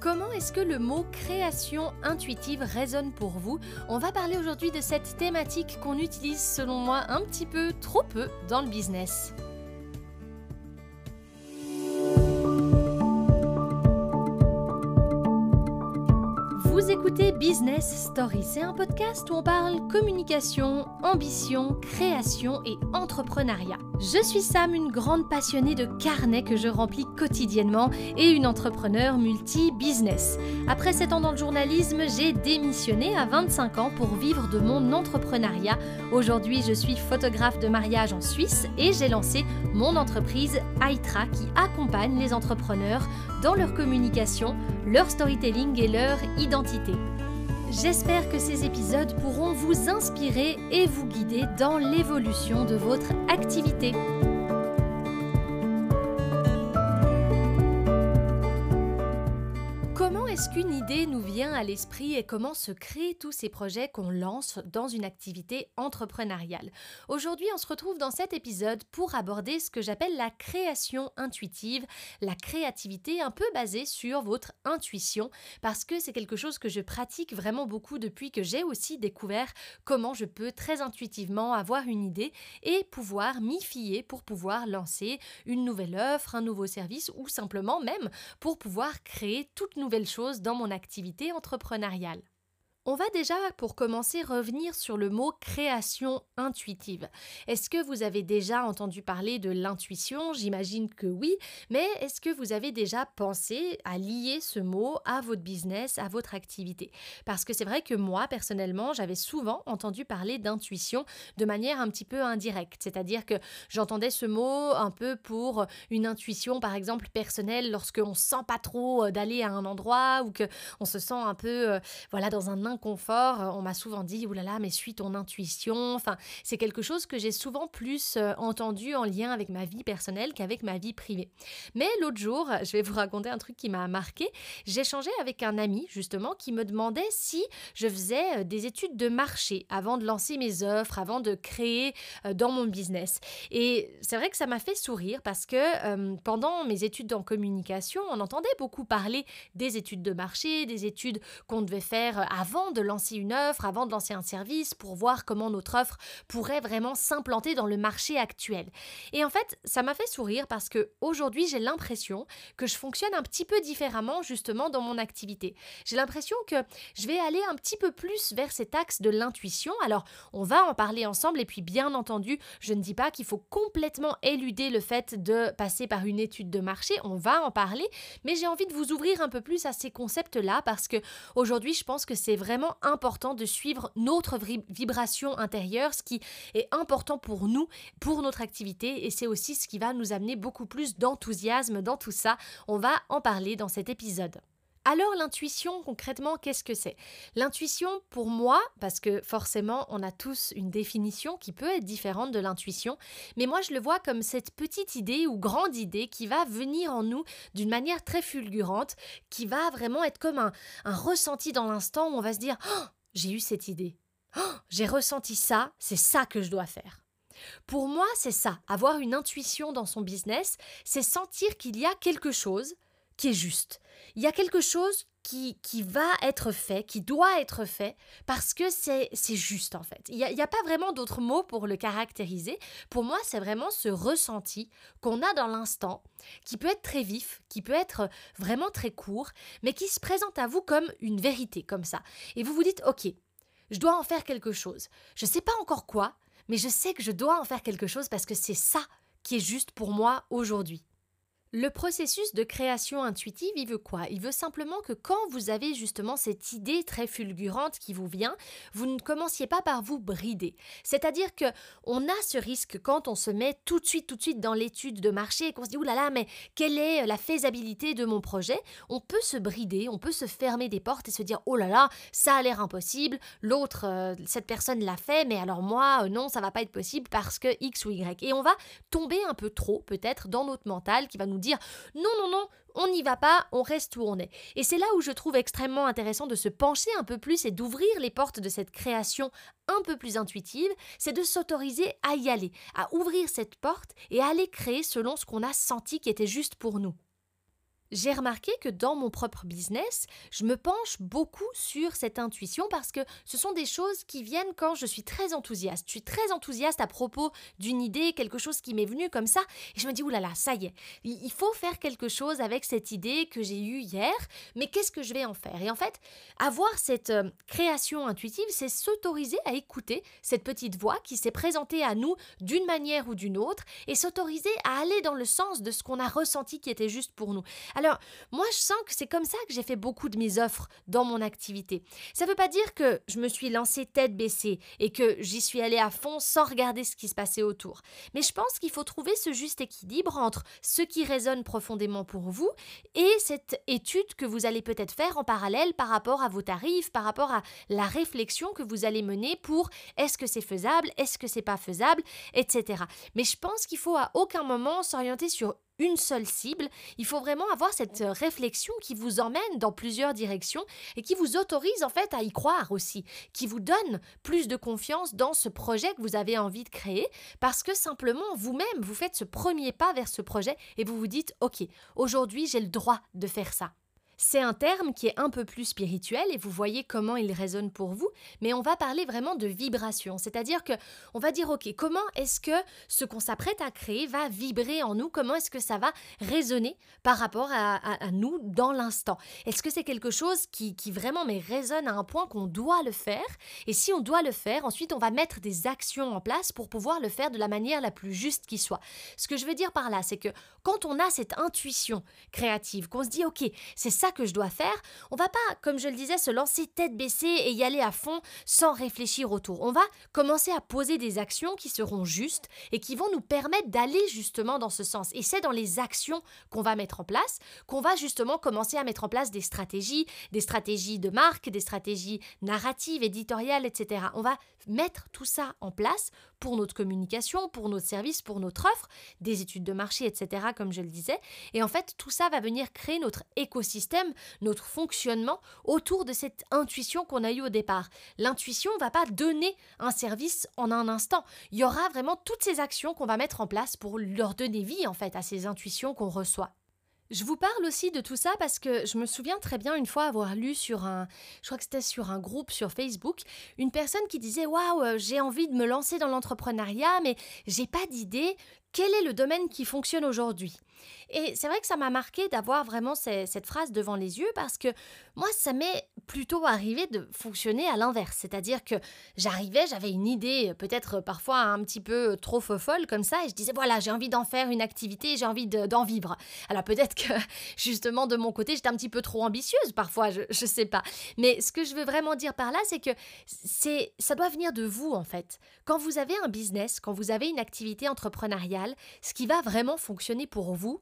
Comment est-ce que le mot création intuitive résonne pour vous On va parler aujourd'hui de cette thématique qu'on utilise selon moi un petit peu trop peu dans le business. Business Story, c'est un podcast où on parle communication, ambition, création et entrepreneuriat. Je suis Sam, une grande passionnée de carnets que je remplis quotidiennement et une entrepreneur multi-business. Après 7 ans dans le journalisme, j'ai démissionné à 25 ans pour vivre de mon entrepreneuriat. Aujourd'hui, je suis photographe de mariage en Suisse et j'ai lancé mon entreprise Aitra qui accompagne les entrepreneurs dans leur communication, leur storytelling et leur identité. J'espère que ces épisodes pourront vous inspirer et vous guider dans l'évolution de votre activité. Qu'une idée nous vient à l'esprit et comment se créent tous ces projets qu'on lance dans une activité entrepreneuriale? Aujourd'hui, on se retrouve dans cet épisode pour aborder ce que j'appelle la création intuitive, la créativité un peu basée sur votre intuition, parce que c'est quelque chose que je pratique vraiment beaucoup depuis que j'ai aussi découvert comment je peux très intuitivement avoir une idée et pouvoir m'y fier pour pouvoir lancer une nouvelle offre, un nouveau service ou simplement même pour pouvoir créer toute nouvelle chose dans mon activité entrepreneuriale. On va déjà, pour commencer, revenir sur le mot création intuitive. Est-ce que vous avez déjà entendu parler de l'intuition? J'imagine que oui, mais est-ce que vous avez déjà pensé à lier ce mot à votre business, à votre activité? Parce que c'est vrai que moi, personnellement, j'avais souvent entendu parler d'intuition de manière un petit peu indirecte, c'est-à-dire que j'entendais ce mot un peu pour une intuition, par exemple, personnelle, lorsqu'on sent pas trop euh, d'aller à un endroit ou que on se sent un peu, euh, voilà, dans un confort, euh, on m'a souvent dit oulala, mais suis ton intuition. Enfin, c'est quelque chose que j'ai souvent plus euh, entendu en lien avec ma vie personnelle qu'avec ma vie privée. Mais l'autre jour, je vais vous raconter un truc qui m'a marqué. Changé avec un ami justement qui me demandait si je faisais euh, des études de marché avant de lancer mes offres, avant de créer dans mon business. Et c'est vrai que ça m'a fait sourire parce que pendant mes études en communication, on entendait beaucoup parler des études de marché, des études qu'on devait faire avant de lancer une offre, avant de lancer un service, pour voir comment notre offre pourrait vraiment s'implanter dans le marché actuel. Et en fait, ça m'a fait sourire parce que aujourd'hui, j'ai l'impression que je fonctionne un petit peu différemment justement dans mon activité. J'ai l'impression que je vais aller un petit peu plus vers cet axe de l'intuition. Alors, on va en parler ensemble et puis bien entendu, je ne dis pas qu'il faut complètement éluder le fait de passer par une étude de marché, on va en parler, mais j'ai envie de vous ouvrir un peu plus à ces concepts-là parce que aujourd'hui, je pense que c'est vraiment important de suivre notre vibration intérieure, ce qui est important pour nous, pour notre activité, et c'est aussi ce qui va nous amener beaucoup plus d'enthousiasme dans tout ça. On va en parler dans cet épisode. Alors l'intuition, concrètement, qu'est-ce que c'est? L'intuition, pour moi, parce que forcément, on a tous une définition qui peut être différente de l'intuition, mais moi je le vois comme cette petite idée ou grande idée qui va venir en nous d'une manière très fulgurante, qui va vraiment être comme un, ressenti dans l'instant où on va se dire oh, j'ai eu cette idée, oh, j'ai ressenti ça, c'est ça que je dois faire. Pour moi, c'est ça, avoir une intuition dans son business, c'est sentir qu'il y a quelque chose qui est juste. Il y a quelque chose qui, qui va être fait, qui doit être fait, parce que c'est juste en fait. Il n'y a, a, pas vraiment d'autres mots pour le caractériser. Pour moi, c'est vraiment ce ressenti qu'on a dans l'instant, qui peut être très vif, qui peut être vraiment très court, mais qui se présente à vous comme une vérité, comme ça. Et vous vous dites, ok, je dois en faire quelque chose. Je ne sais pas encore quoi, mais je sais que je dois en faire quelque chose parce que c'est ça qui est juste pour moi aujourd'hui. Le processus de création intuitive, il veut quoi? Il veut simplement que quand vous avez justement cette idée très fulgurante qui vous vient, vous ne commenciez pas par vous brider. C'est-à-dire que on a ce risque quand on se met tout de suite, tout de suite dans l'étude de marché et qu'on se dit oulala, là là, mais quelle est la faisabilité de mon projet? On peut se brider, on peut se fermer des portes et se dire oh là là, ça a l'air impossible. L'autre, euh, cette personne l'a fait, mais alors moi, euh, non, ça va pas être possible parce que X ou Y. Et on va tomber un peu trop peut-être dans notre mental qui va nous dire non, non, non, on n'y va pas, on reste où on est. Et c'est là où je trouve extrêmement intéressant de se pencher un peu plus et d'ouvrir les portes de cette création un peu plus intuitive, c'est de s'autoriser à y aller, à ouvrir cette porte et à aller créer selon ce qu'on a senti qui était juste pour nous. J'ai remarqué que dans mon propre business, je me penche beaucoup sur cette intuition parce que ce sont des choses qui viennent quand je suis très enthousiaste. Je suis très enthousiaste à propos d'une idée, quelque chose qui m'est venu comme ça, et je me dis, oulala, ça y est, il faut faire quelque chose avec cette idée que j'ai eue hier, mais qu'est-ce que je vais en faire? Et en fait, avoir cette euh, création intuitive, c'est s'autoriser à écouter cette petite voix qui s'est présentée à nous d'une manière ou d'une autre, et s'autoriser à aller dans le sens de ce qu'on a ressenti qui était juste pour nous. Alors, moi, je sens que c'est comme ça que j'ai fait beaucoup de mes offres dans mon activité. Ça ne veut pas dire que je me suis lancée tête baissée et que j'y suis allée à fond sans regarder ce qui se passait autour. Mais je pense qu'il faut trouver ce juste équilibre entre ce qui résonne profondément pour vous et cette étude que vous allez peut-être faire en parallèle par rapport à vos tarifs, par rapport à la réflexion que vous allez mener pour est-ce que c'est faisable, est-ce que c'est pas faisable, etc. Mais je pense qu'il faut à aucun moment s'orienter sur une seule cible. Il faut vraiment avoir cette euh, réflexion qui vous emmène dans plusieurs directions et qui vous autorise en fait à y croire aussi, qui vous donne plus de confiance dans ce projet que vous avez envie de créer parce que simplement vous-même vous faites ce premier pas vers ce projet et vous vous dites OK, aujourd'hui j'ai le droit de faire ça. C'est un terme qui est un peu plus spirituel et vous voyez comment il résonne pour vous, mais on va parler vraiment de vibration, c'est-à-dire que on va dire OK, comment est-ce que ce qu'on s'apprête à créer va vibrer en nous, comment est-ce que ça va résonner par rapport à, nous dans l'instant? Est-ce que c'est quelque chose qui, vraiment mais résonne à un point qu'on doit le faire? Et si on doit le faire, ensuite on va mettre des actions en place pour pouvoir le faire de la manière la plus juste qui soit. Ce que je veux dire par là, c'est que quand on a cette intuition créative, qu'on se dit OK, c'est ça que je dois faire, on va pas, comme je le disais, se lancer tête baissée et y aller à fond sans réfléchir autour. On va commencer à poser des actions qui seront justes et qui vont nous permettre d'aller justement dans ce sens. Et c'est dans les actions qu'on va mettre en place qu'on va justement commencer à mettre en place des stratégies, des stratégies de marque, des stratégies narratives, éditoriales, etc. On va mettre tout ça en place pour notre communication, pour notre service, pour notre offre, des études de marché, etc., comme je le disais. Et en fait, tout ça va venir créer notre écosystème, notre fonctionnement autour de cette intuition qu'on a eue au départ. L'intuition ne va pas donner un service en un instant. Il y aura vraiment toutes ces actions qu'on va mettre en place pour leur donner vie, en fait, à ces intuitions qu'on reçoit. Je vous parle aussi de tout ça parce que je me souviens très bien une fois avoir lu sur un, je crois que c'était sur un groupe sur Facebook, une personne qui disait waouh, euh, j'ai envie de me lancer dans l'entrepreneuriat, mais j'ai pas d'idée. Quel est le domaine qui fonctionne aujourd'hui? Et c'est vrai que ça m'a marqué d'avoir vraiment cette phrase devant les yeux parce que moi, ça m'est plutôt arrivé de fonctionner à l'inverse. C'est-à-dire que j'arrivais, j'avais une idée, peut-être parfois un petit peu trop folle comme ça, et je disais voilà, j'ai envie d'en faire une activité, j'ai envie d'en vivre. Alors peut-être que justement de mon côté, j'étais un petit peu trop ambitieuse parfois, je, je sais pas. Mais ce que je veux vraiment dire par là, c'est que ça doit venir de vous en fait. Quand vous avez un business, quand vous avez une activité entrepreneuriale, ce qui va vraiment fonctionner pour vous,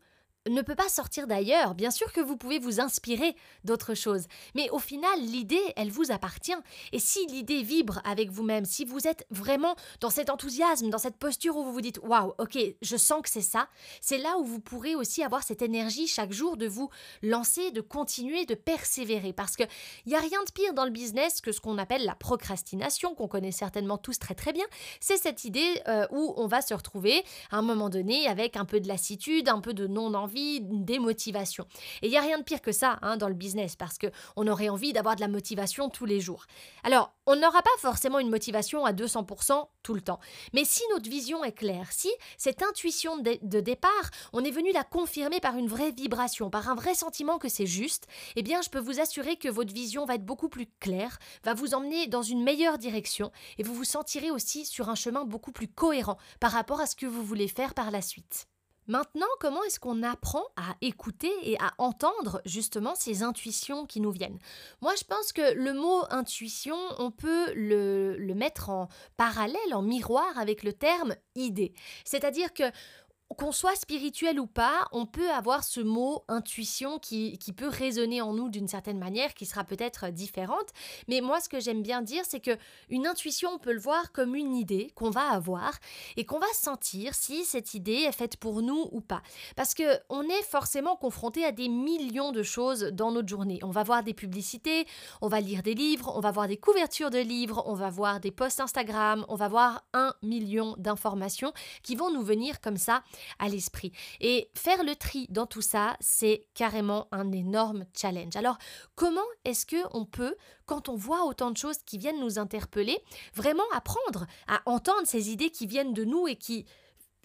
ne peut pas sortir d'ailleurs. Bien sûr que vous pouvez vous inspirer d'autres choses, mais au final, l'idée, elle vous appartient. Et si l'idée vibre avec vous-même, si vous êtes vraiment dans cet enthousiasme, dans cette posture où vous vous dites waouh, ok, je sens que c'est ça, c'est là où vous pourrez aussi avoir cette énergie chaque jour de vous lancer, de continuer, de persévérer. Parce qu'il n'y a rien de pire dans le business que ce qu'on appelle la procrastination, qu'on connaît certainement tous très très bien. C'est cette idée euh, où on va se retrouver à un moment donné avec un peu de lassitude, un peu de non-envie une démotivation. Et il n'y a rien de pire que ça hein, dans le business parce qu'on aurait envie d'avoir de la motivation tous les jours. Alors, on n'aura pas forcément une motivation à 200% tout le temps. Mais si notre vision est claire, si cette intuition de départ, on est venu la confirmer par une vraie vibration, par un vrai sentiment que c'est juste, eh bien, je peux vous assurer que votre vision va être beaucoup plus claire, va vous emmener dans une meilleure direction et vous vous sentirez aussi sur un chemin beaucoup plus cohérent par rapport à ce que vous voulez faire par la suite. Maintenant, comment est-ce qu'on apprend à écouter et à entendre justement ces intuitions qui nous viennent? Moi, je pense que le mot intuition, on peut le, le mettre en parallèle, en miroir avec le terme idée. C'est-à-dire que qu'on soit spirituel ou pas, on peut avoir ce mot intuition qui, qui peut résonner en nous d'une certaine manière, qui sera peut-être différente. Mais moi, ce que j'aime bien dire, c'est que une intuition, on peut le voir comme une idée qu'on va avoir et qu'on va sentir si cette idée est faite pour nous ou pas. Parce que on est forcément confronté à des millions de choses dans notre journée. On va voir des publicités, on va lire des livres, on va voir des couvertures de livres, on va voir des posts Instagram, on va voir un million d'informations qui vont nous venir comme ça à l'esprit. Et faire le tri dans tout ça, c'est carrément un énorme challenge. Alors, comment est-ce que on peut, quand on voit autant de choses qui viennent nous interpeller, vraiment apprendre à entendre ces idées qui viennent de nous et qui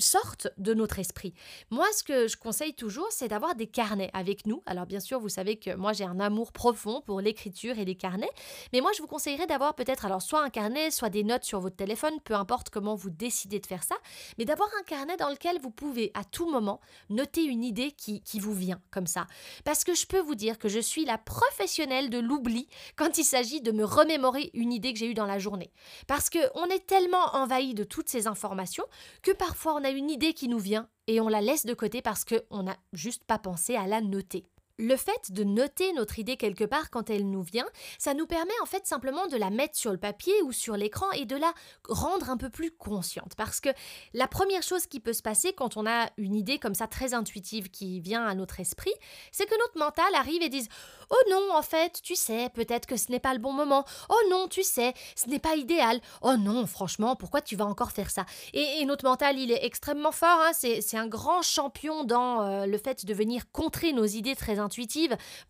sortent de notre esprit. Moi, ce que je conseille toujours, c'est d'avoir des carnets avec nous. Alors bien sûr, vous savez que moi j'ai un amour profond pour l'écriture et les carnets, mais moi je vous conseillerais d'avoir peut-être alors soit un carnet, soit des notes sur votre téléphone, peu importe comment vous décidez de faire ça, mais d'avoir un carnet dans lequel vous pouvez à tout moment noter une idée qui, qui vous vient comme ça. Parce que je peux vous dire que je suis la professionnelle de l'oubli quand il s'agit de me remémorer une idée que j'ai eue dans la journée. Parce que on est tellement envahi de toutes ces informations que parfois on a une idée qui nous vient et on la laisse de côté parce qu'on n'a juste pas pensé à la noter. Le fait de noter notre idée quelque part quand elle nous vient, ça nous permet en fait simplement de la mettre sur le papier ou sur l'écran et de la rendre un peu plus consciente. Parce que la première chose qui peut se passer quand on a une idée comme ça très intuitive qui vient à notre esprit, c'est que notre mental arrive et dise Oh non, en fait, tu sais, peut-être que ce n'est pas le bon moment. Oh non, tu sais, ce n'est pas idéal. Oh non, franchement, pourquoi tu vas encore faire ça? Et, notre mental, il est extrêmement fort. Hein. c'est un grand champion dans euh, le fait de venir contrer nos idées très intuitives.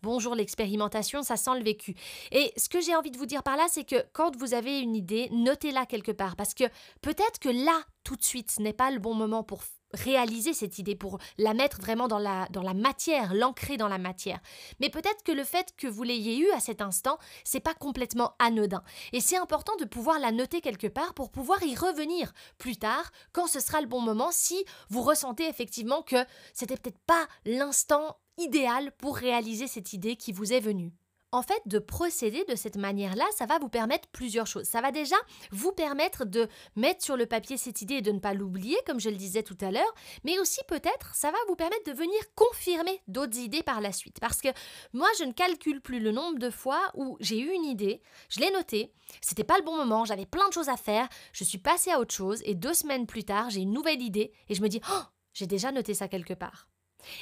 Bonjour l'expérimentation, ça sent le vécu. Et ce que j'ai envie de vous dire par là, c'est que quand vous avez une idée, notez-la quelque part. Parce que peut-être que là, tout de suite, ce n'est pas le bon moment pour réaliser cette idée, pour la mettre vraiment dans la, dans la matière, l'ancrer dans la matière. Mais peut-être que le fait que vous l'ayez eu à cet instant, c'est pas complètement anodin. Et c'est important de pouvoir la noter quelque part pour pouvoir y revenir plus tard, quand ce sera le bon moment, si vous ressentez effectivement que c'était peut-être pas l'instant idéal pour réaliser cette idée qui vous est venue. En fait, de procéder de cette manière-là, ça va vous permettre plusieurs choses. Ça va déjà vous permettre de mettre sur le papier cette idée et de ne pas l'oublier, comme je le disais tout à l'heure, mais aussi peut-être ça va vous permettre de venir confirmer d'autres idées par la suite. Parce que moi, je ne calcule plus le nombre de fois où j'ai eu une idée, je l'ai notée, c'était pas le bon moment, j'avais plein de choses à faire, je suis passée à autre chose, et deux semaines plus tard, j'ai une nouvelle idée, et je me dis, oh, j'ai déjà noté ça quelque part.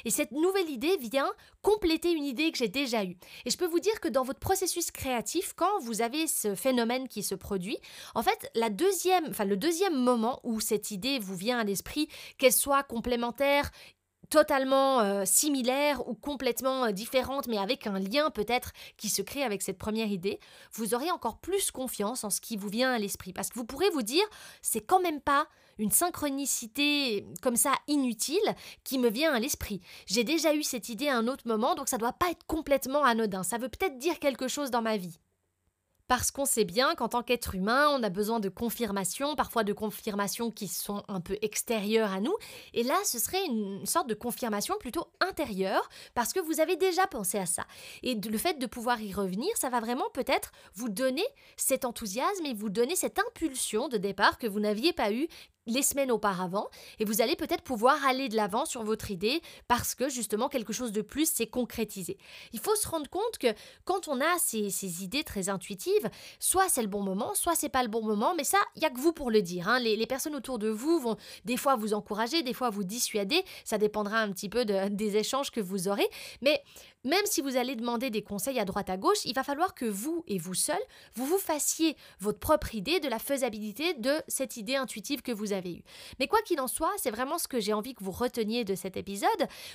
Et cette nouvelle idée vient compléter une idée que j'ai déjà eue. Et je peux vous dire que dans votre processus créatif, quand vous avez ce phénomène qui se produit, en fait, la deuxième, enfin, le deuxième moment où cette idée vous vient à l'esprit, qu'elle soit complémentaire, totalement euh, similaire ou complètement euh, différente, mais avec un lien peut-être qui se crée avec cette première idée, vous aurez encore plus confiance en ce qui vous vient à l'esprit. Parce que vous pourrez vous dire, c'est quand même pas une synchronicité comme ça inutile qui me vient à l'esprit. J'ai déjà eu cette idée à un autre moment, donc ça doit pas être complètement anodin. Ça veut peut-être dire quelque chose dans ma vie parce qu'on sait bien qu'en tant qu'être humain, on a besoin de confirmations, parfois de confirmations qui sont un peu extérieures à nous. Et là, ce serait une sorte de confirmation plutôt intérieure, parce que vous avez déjà pensé à ça. Et le fait de pouvoir y revenir, ça va vraiment peut-être vous donner cet enthousiasme et vous donner cette impulsion de départ que vous n'aviez pas eu les semaines auparavant et vous allez peut-être pouvoir aller de l'avant sur votre idée parce que justement quelque chose de plus s'est concrétisé. Il faut se rendre compte que quand on a ces, idées très intuitives, soit c'est le bon moment, soit c'est pas le bon moment, mais ça, il n'y a que vous pour le dire. Hein. Les, personnes autour de vous vont des fois vous encourager, des fois vous dissuader, ça dépendra un petit peu de, des échanges que vous aurez, mais même si vous allez demander des conseils à droite à gauche, il va falloir que vous et vous seul, vous vous fassiez votre propre idée de la faisabilité de cette idée intuitive que vous avez eue. Mais quoi qu'il en soit, c'est vraiment ce que j'ai envie que vous reteniez de cet épisode.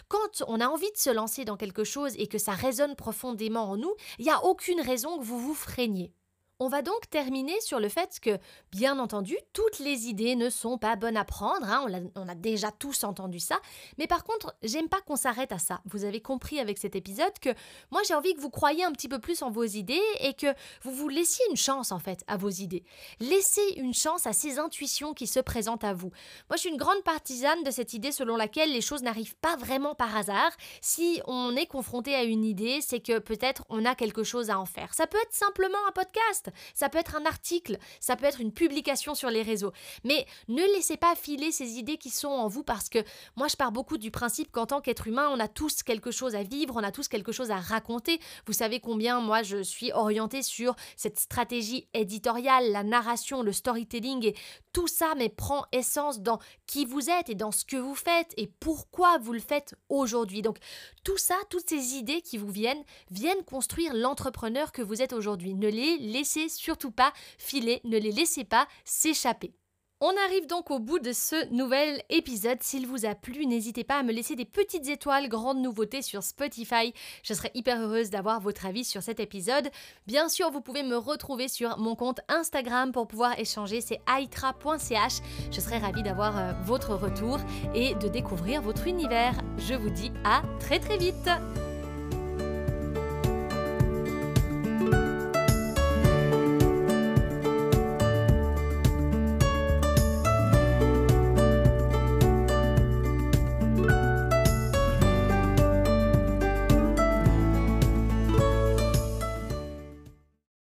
Quand on a envie de se lancer dans quelque chose et que ça résonne profondément en nous, il n'y a aucune raison que vous vous freiniez. On va donc terminer sur le fait que, bien entendu, toutes les idées ne sont pas bonnes à prendre, hein, on, a, déjà tous entendu ça, mais par contre, j'aime pas qu'on s'arrête à ça. Vous avez compris avec cet épisode que moi j'ai envie que vous croyiez un petit peu plus en vos idées et que vous vous laissiez une chance en fait à vos idées. Laissez une chance à ces intuitions qui se présentent à vous. Moi je suis une grande partisane de cette idée selon laquelle les choses n'arrivent pas vraiment par hasard. Si on est confronté à une idée, c'est que peut-être on a quelque chose à en faire. Ça peut être simplement un podcast ça peut être un article, ça peut être une publication sur les réseaux. Mais ne laissez pas filer ces idées qui sont en vous parce que moi je pars beaucoup du principe qu'en tant qu'être humain, on a tous quelque chose à vivre, on a tous quelque chose à raconter. Vous savez combien moi je suis orientée sur cette stratégie éditoriale, la narration, le storytelling et tout ça mais prend essence dans qui vous êtes et dans ce que vous faites et pourquoi vous le faites aujourd'hui. Donc tout ça, toutes ces idées qui vous viennent, viennent construire l'entrepreneur que vous êtes aujourd'hui. Ne les surtout pas filer, ne les laissez pas s'échapper. On arrive donc au bout de ce nouvel épisode. S'il vous a plu, n'hésitez pas à me laisser des petites étoiles, grande nouveauté sur Spotify. Je serais hyper heureuse d'avoir votre avis sur cet épisode. Bien sûr, vous pouvez me retrouver sur mon compte Instagram pour pouvoir échanger, c'est aitra.ch. Je serais ravie d'avoir euh, votre retour et de découvrir votre univers. Je vous dis à très très vite